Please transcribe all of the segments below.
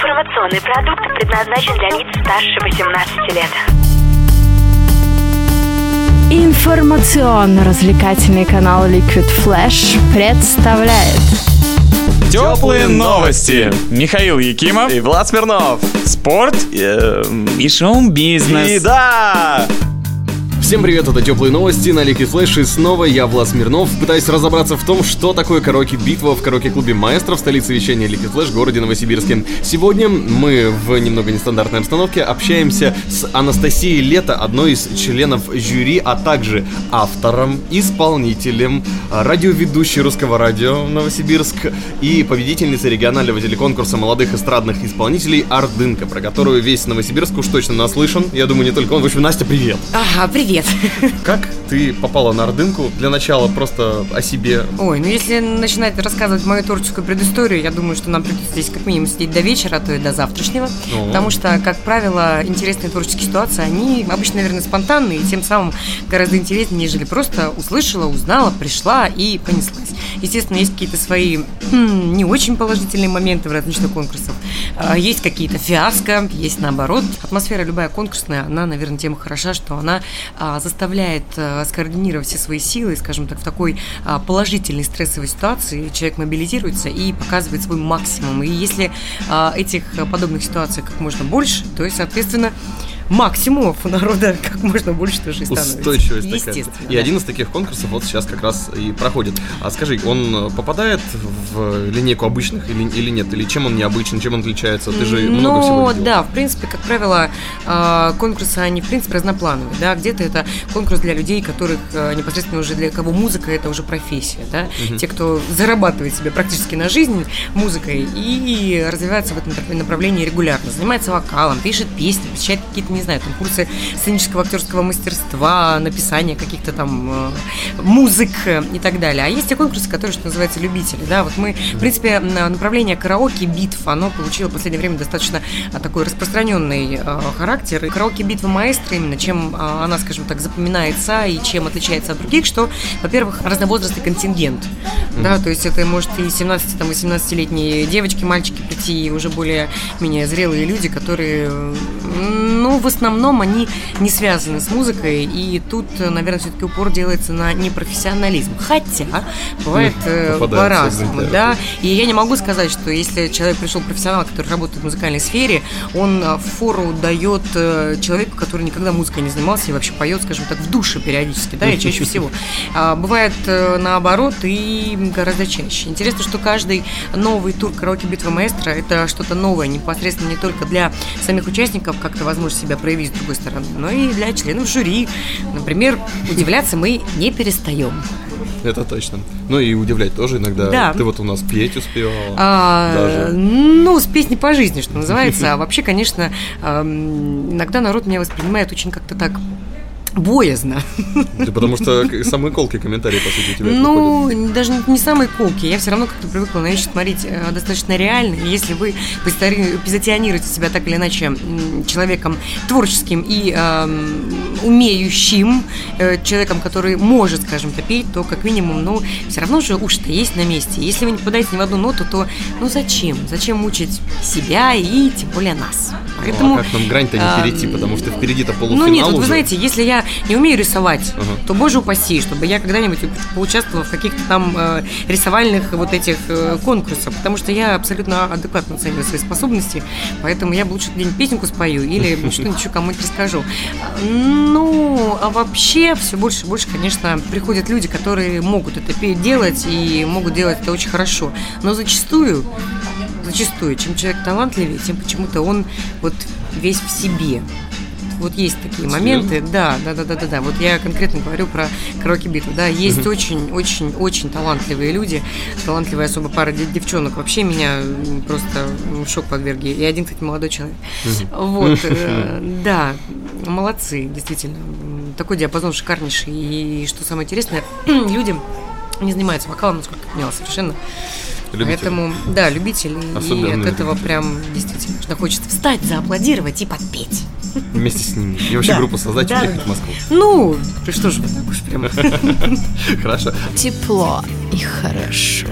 Информационный продукт предназначен для лиц старше 18 лет. Информационно-развлекательный канал Liquid Flash представляет Теплые новости. Михаил Якимов. И Влад Смирнов. Спорт Эм, и шоу-бизнес. И да! Всем привет, это Теплые Новости на Лики Флэш и снова я, Влад Смирнов, пытаюсь разобраться в том, что такое караоке-битва в караоке-клубе Маэстро в столице вещания Лики Флэш, городе Новосибирске. Сегодня мы в немного нестандартной обстановке общаемся с Анастасией Лето, одной из членов жюри, а также автором, исполнителем, радиоведущей русского радио Новосибирск и победительницей регионального телеконкурса молодых эстрадных исполнителей Ардынка, про которую весь Новосибирск уж точно наслышан. Я думаю, не только он. В общем, Настя, привет! Ага, привет. Как ты попала на Ордынку? Для начала просто о себе. Ой, ну если начинать рассказывать мою творческую предысторию, я думаю, что нам придется здесь как минимум сидеть до вечера, а то и до завтрашнего. О. Потому что, как правило, интересные творческие ситуации, они обычно, наверное, спонтанные, и тем самым гораздо интереснее, нежели просто услышала, узнала, пришла и понеслась. Естественно, есть какие-то свои хм, не очень положительные моменты в различных конкурсах. А, Есть какие-то фиаско, есть наоборот. Атмосфера любая конкурсная, она, наверное, тем и хороша, что она а, заставляет а, скоординировать все свои силы, скажем так, в такой а, положительной стрессовой ситуации человек мобилизируется и показывает свой максимум. И если этих а, подобных ситуаций как можно больше, то есть, соответственно, максимумов у народа как можно больше тоже и становится. Устойчивость такая. И да. один из таких конкурсов вот сейчас как раз и проходит. А скажи, он попадает в линейку обычных или, или нет? Или чем он необычен, чем он отличается? Ты же много всего Ну, видела. да, в принципе, как правило, э, конкурсы, они, в принципе, разноплановые, да, где-то это конкурс для людей, которых э, непосредственно уже для кого музыка это уже профессия, да, те, кто зарабатывает себе практически на жизнь музыкой и развивается в этом направ- направлении регулярно, занимается вокалом, пишет песни, посещает какие-то, не знаю, там, курсы сценического актерского мастерства, написания каких-то там э, музык э, и так далее. А есть те конкурсы, которые, что называется, любители, да, вот мы, в принципе, на- направление караоке битв, оно получило в последнее время достаточно а, такой распространенный э, характер. И караоке битва маэстро именно, чем а, она, скажем так, запоминается и чем отличается от других, что, во-первых, разновозрастный контингент, да, то есть это может и 17-18-летние девочки, мальчики прийти, и уже более-менее зрелые люди, которые, ну, в основном они не связаны с музыкой, и тут, э, наверное, все-таки упор делается на непрофессионализм. Хотя, бывает э, попадаются по-разному, да, и я не могу сказать, что если человек пришел профессионал, который работает в музыкальной сфере, он а, фору дает э, человеку, который никогда музыкой не занимался и вообще поет, скажем так, в душе периодически, да, и чаще всего. А, Бывает э, наоборот и гораздо чаще. Интересно, что каждый новый тур караоке битва маэстро это что-то новое, непосредственно не только для самих участников как-то возможность себя проявить с другой стороны, но и для членов жюри. Например, удивляться мы не перестаем. Это точно. Ну и удивлять тоже иногда. Да. Ты вот у нас петь успевала. А, Даже. Ну, с песни по жизни, что называется. А вообще, конечно, ам, иногда народ меня воспринимает очень как-то так боязно. Ты потому что самые колкие комментарии, по сути, у тебя. Ну, даже не самые колкие. Я все равно как-то привыкла на вещи смотреть э, достаточно реально. И если вы позиционируете себя так или иначе человеком творческим и эм, умеющим, э, человеком, который может, скажем, петь, то как минимум, ну, все равно же уши-то есть на месте. Если вы не попадаете ни в одну ноту, то ну зачем? Зачем мучить себя и тем более нас? Ну, а как нам грань-то не а, перейти, потому что впереди-то полуфинал ну нет, вот вы уже. знаете, если я не умею рисовать, Ага. то, боже упаси, чтобы я когда-нибудь поучаствовала в каких-то там э, рисовальных вот этих э, конкурсах, потому что я абсолютно адекватно оцениваю свои способности, поэтому я бы лучше где-нибудь песенку спою или что-нибудь кому-нибудь расскажу. Ну, а вообще все больше и больше, конечно, приходят люди, которые могут это делать и могут делать это очень хорошо, но зачастую зачастую, чем человек талантливее, тем почему-то он вот весь в себе. Вот есть такие моменты, да, да, да, да, да, да. Вот я конкретно говорю про караоке битву, да. Есть очень, очень, очень талантливые люди, талантливая особо пара де- девчонок. Вообще меня просто шок подвергли. И один, кстати, молодой человек. Вот, э, да, молодцы, действительно. Такой диапазон шикарнейший. И что самое интересное, люди не занимаются вокалом, насколько я поняла, совершенно. Любители. Поэтому, да, любители. И Особенные от этого прям действительно что хочется встать, зааплодировать и подпеть. Вместе с ними. И вообще Да. группу создать и Да. уехать в Москву. Ну, что ж вы так уж прям. Хорошо. Тепло и хорошо.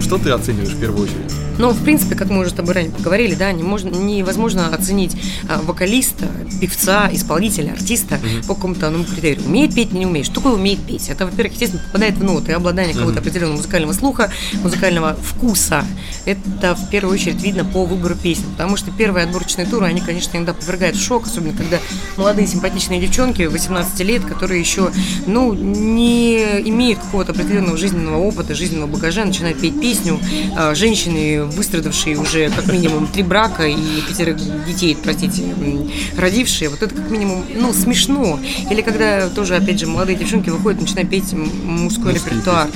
Что ты оцениваешь в первую очередь? Но, в принципе, как мы уже с тобой ранее поговорили, да, не можно, невозможно оценить а, вокалиста, певца, исполнителя, артиста mm-hmm. по какому-то одному критерию. Умеет петь, не умеет. Что такое умеет петь? Это, во-первых, естественно, попадает в ноты, обладание mm-hmm. какого-то определенного музыкального слуха, музыкального вкуса. Это, в первую очередь, видно по выбору песен. Потому что первые отборочные туры, они, конечно, иногда повергают в шок, особенно когда молодые симпатичные девчонки 18 лет, которые еще, ну, не имеют какого-то определенного жизненного опыта, жизненного багажа, начинают петь песню. А, женщины, выстрадавшие уже как минимум три брака и пятерых детей, простите, родившие, вот это как минимум, ну, смешно. Или когда тоже, опять же, молодые девчонки выходят, начинают петь мужской репертуар.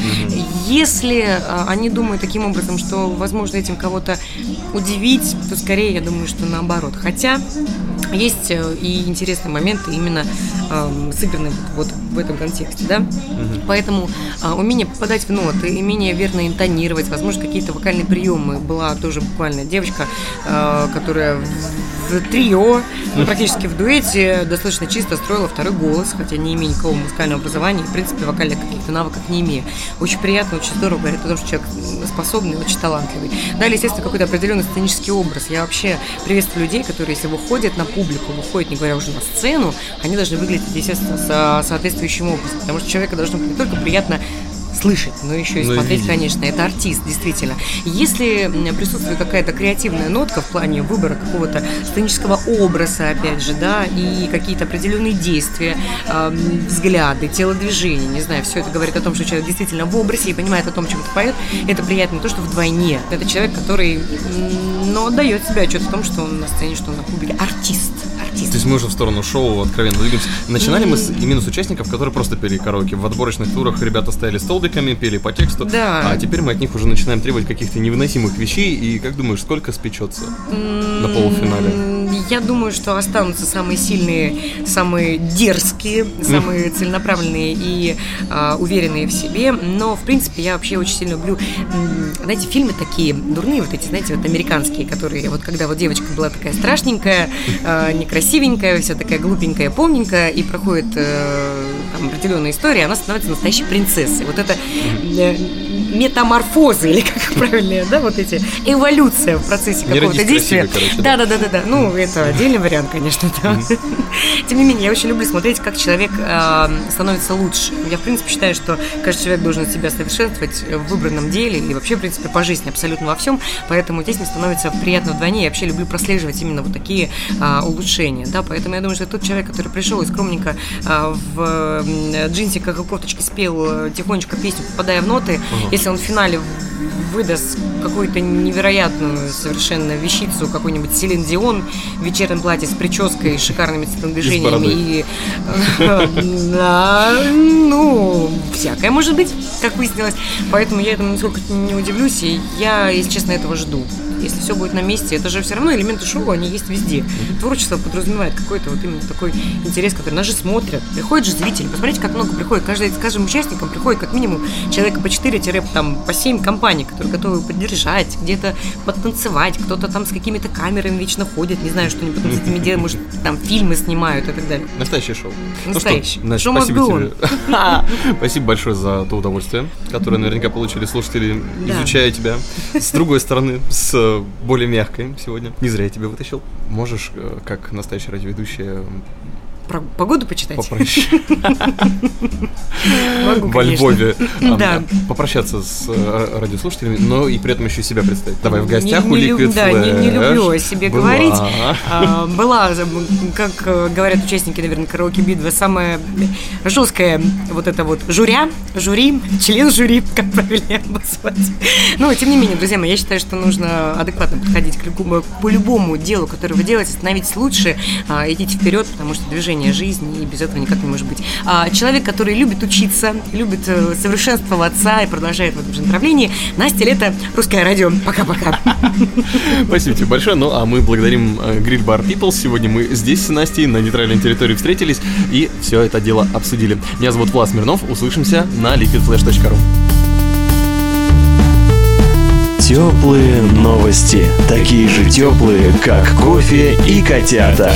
Если а, они думают таким образом, что, возможно, этим кого-то удивить, то скорее, я думаю, что наоборот. Хотя есть э, и интересные моменты именно э, сыграны вот в этом контексте, да. Угу. Поэтому э, умение попадать в ноты, умение верно интонировать, возможно, какие-то вокальные приемы. Была тоже буквально девочка, э, которая в трио, ну, практически в дуэте, достаточно чисто строила второй голос, хотя не имея никакого музыкального образования, в принципе, вокальных каких-то навыков не имея. Очень приятно, очень здорово говорит о том, что человек способный, очень талантливый. Далее, естественно, какой-то определенный сценический образ. Я вообще приветствую людей, которые, если выходят на публику, выходят, не говоря уже на сцену, они должны выглядеть, соответствующим образом. Потому что человека должно быть не только приятно слышать, но еще и но смотреть, видеть. конечно. Это артист, действительно. Если присутствует какая-то креативная нотка в плане выбора какого-то сценического образа, опять же, да, и какие-то определенные действия, э, взгляды, телодвижения, не знаю, все это говорит о том, что человек действительно в образе и понимает о том, чем это поет, это приятно то, что вдвойне. Это человек, который, но отдает себе отчет в том, что он на сцене, что он на публике. Артист артист. То есть мы уже в сторону шоу откровенно двигаемся. Начинали мы с, именно с участников, которые просто пели караоке. В отборочных турах ребята стояли столбиками, пели по тексту. Да. А теперь мы от них уже начинаем требовать каких-то невыносимых вещей. И как думаешь, сколько спечется на полуфинале? Я думаю, что останутся самые сильные, самые дерзкие, самые целенаправленные и э, уверенные в себе. Но, в принципе, я вообще очень сильно люблю, знаете, фильмы такие дурные, вот эти, знаете, вот американские, которые, вот когда вот девочка была такая страшненькая, э, некрасивенькая, вся такая глупенькая, помненькая, и проходит э, там определенная история, она становится настоящей принцессой. Вот это э, метаморфозы, или как правильно, да, вот эти, эволюция в процессе какого-то действия. да, да, да, да, да. Ну, это отдельный вариант, конечно, да. Тем не менее, я очень люблю смотреть, как человек э, становится лучше. Я, в принципе, считаю, что каждый человек должен себя совершенствовать в выбранном деле и вообще, в принципе, по жизни абсолютно во всем. Поэтому здесь мне становится приятно вдвойне. Я вообще люблю прослеживать именно вот такие э, улучшения, да. Поэтому я думаю, что тот человек, который пришел и скромненько э, в джинсиках и кофточке спел тихонечко песню, попадая в ноты, uh-huh. если он в финале выдаст какую-то невероятную совершенно вещицу, какой-нибудь Селин Дион в вечернем платье с прической, шикарными телодвижениями и... Да, ну, всякое может быть, как выяснилось. Поэтому я этому нисколько не удивлюсь, и я, если честно, этого жду если все будет на месте. Это же все равно элементы шоу, они есть везде. Творчество подразумевает какой-то вот именно такой интерес, который нас же смотрят. Приходят же зрители. Посмотрите, как много приходит. Каждый, с каждым участником приходит как минимум человека по 4 там, по 7 компаний, которые готовы поддержать, где-то подтанцевать. Кто-то там с какими-то камерами вечно ходит, не знаю, что они потом с этими делают, может, там фильмы снимают и так далее. Настоящее шоу. Настоящее. Ну что, значит, спасибо тебе. Спасибо большое за то удовольствие, которое наверняка получили слушатели, изучая тебя. С другой стороны, с более мягкой сегодня. Не зря я тебя вытащил. Можешь, э, как настоящая радиоведущая, про погоду почитать? Попроще. Во Львове. Да. Попрощаться с э, радиослушателями, но и при этом еще себя представить. Давай в гостях у Liquid Да, не люблю о себе говорить. А, была, как э, говорят участники, наверное, караоке битвы, самая жесткая вот это вот журя, жюри, член жюри, как правильно обозвать. Но, тем не менее, друзья мои, я считаю, что нужно адекватно подходить к любому делу, которое вы делаете, становитесь лучше, а, идите вперед, потому что движение движение жизни, и без этого никак не может быть. А, человек, который любит учиться, любит э, совершенствоваться и продолжает в этом же направлении. Настя Лето, Русское радио. Пока-пока. Спасибо тебе большое. Ну, а мы благодарим Гриль Бар People. Сегодня мы здесь с Настей на нейтральной территории встретились и все это дело обсудили. Меня зовут Влас Мирнов. Услышимся на liquidflash.ru Теплые новости. Такие же теплые, как кофе и котята.